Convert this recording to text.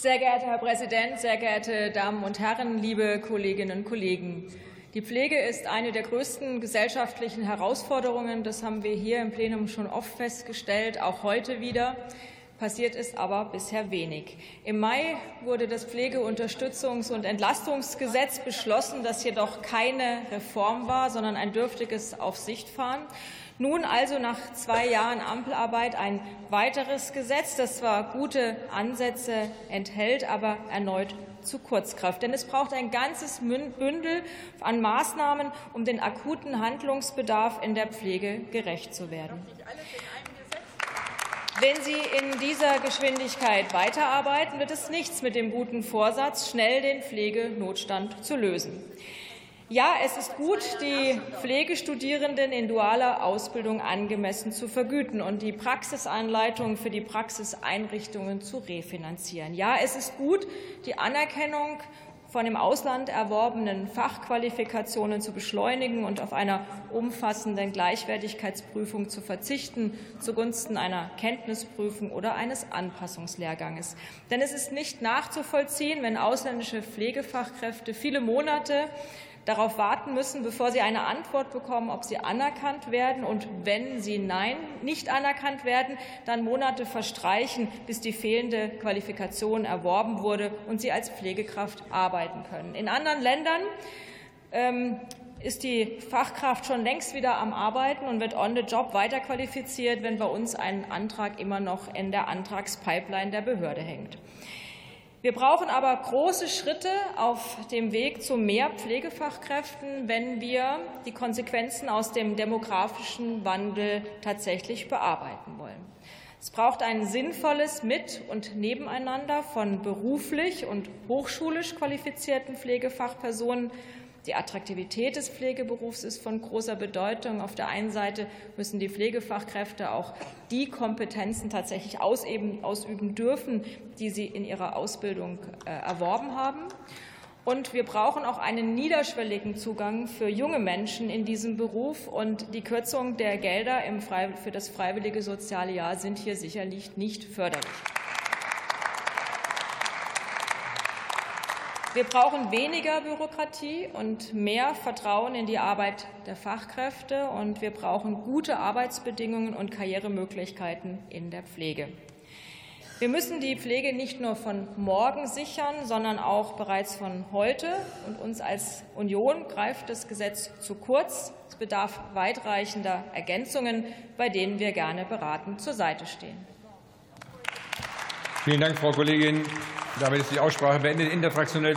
Sehr geehrter Herr Präsident, sehr geehrte Damen und Herren, liebe Kolleginnen und Kollegen! Die Pflege ist eine der größten gesellschaftlichen Herausforderungen. Das haben wir hier im Plenum schon oft festgestellt, auch heute wieder. Passiert ist aber bisher wenig. Im Mai wurde das Pflegeunterstützungs- und Entlastungsgesetz beschlossen, das jedoch keine Reform war, sondern ein dürftiges Aufsichtfahren. Nun also nach zwei Jahren Ampelarbeit ein weiteres Gesetz, das zwar gute Ansätze enthält, aber erneut zu kurz greift. Denn es braucht ein ganzes Bündel an Maßnahmen, um den akuten Handlungsbedarf in der Pflege gerecht zu werden. Wenn Sie in dieser Geschwindigkeit weiterarbeiten, wird es nichts mit dem guten Vorsatz, schnell den Pflegenotstand zu lösen. Ja, es ist gut, die Pflegestudierenden in dualer Ausbildung angemessen zu vergüten und die Praxisanleitung für die Praxiseinrichtungen zu refinanzieren. Ja, es ist gut, die Anerkennung von im Ausland erworbenen Fachqualifikationen zu beschleunigen und auf einer umfassenden Gleichwertigkeitsprüfung zu verzichten zugunsten einer Kenntnisprüfung oder eines Anpassungslehrganges. Denn es ist nicht nachzuvollziehen, wenn ausländische Pflegefachkräfte viele Monate darauf warten müssen, bevor sie eine Antwort bekommen, ob sie anerkannt werden. Und wenn sie Nein nicht anerkannt werden, dann Monate verstreichen, bis die fehlende Qualifikation erworben wurde und sie als Pflegekraft arbeiten können. In anderen Ländern ähm, ist die Fachkraft schon längst wieder am Arbeiten und wird on the job weiterqualifiziert, wenn bei uns ein Antrag immer noch in der Antragspipeline der Behörde hängt. Wir brauchen aber große Schritte auf dem Weg zu mehr Pflegefachkräften, wenn wir die Konsequenzen aus dem demografischen Wandel tatsächlich bearbeiten wollen. Es braucht ein sinnvolles Mit- und Nebeneinander von beruflich und hochschulisch qualifizierten Pflegefachpersonen die Attraktivität des Pflegeberufs ist von großer Bedeutung. Auf der einen Seite müssen die Pflegefachkräfte auch die Kompetenzen tatsächlich ausüben dürfen, die sie in ihrer Ausbildung äh, erworben haben. Und wir brauchen auch einen niederschwelligen Zugang für junge Menschen in diesem Beruf. Und die Kürzung der Gelder für das freiwillige soziale Jahr sind hier sicherlich nicht förderlich. Wir brauchen weniger Bürokratie und mehr Vertrauen in die Arbeit der Fachkräfte, und wir brauchen gute Arbeitsbedingungen und Karrieremöglichkeiten in der Pflege. Wir müssen die Pflege nicht nur von morgen sichern, sondern auch bereits von heute. Und uns als Union greift das Gesetz zu kurz. Es bedarf weitreichender Ergänzungen, bei denen wir gerne beratend zur Seite stehen. Vielen Dank, Frau Kollegin. Damit ist die Aussprache beendet. Interfraktionell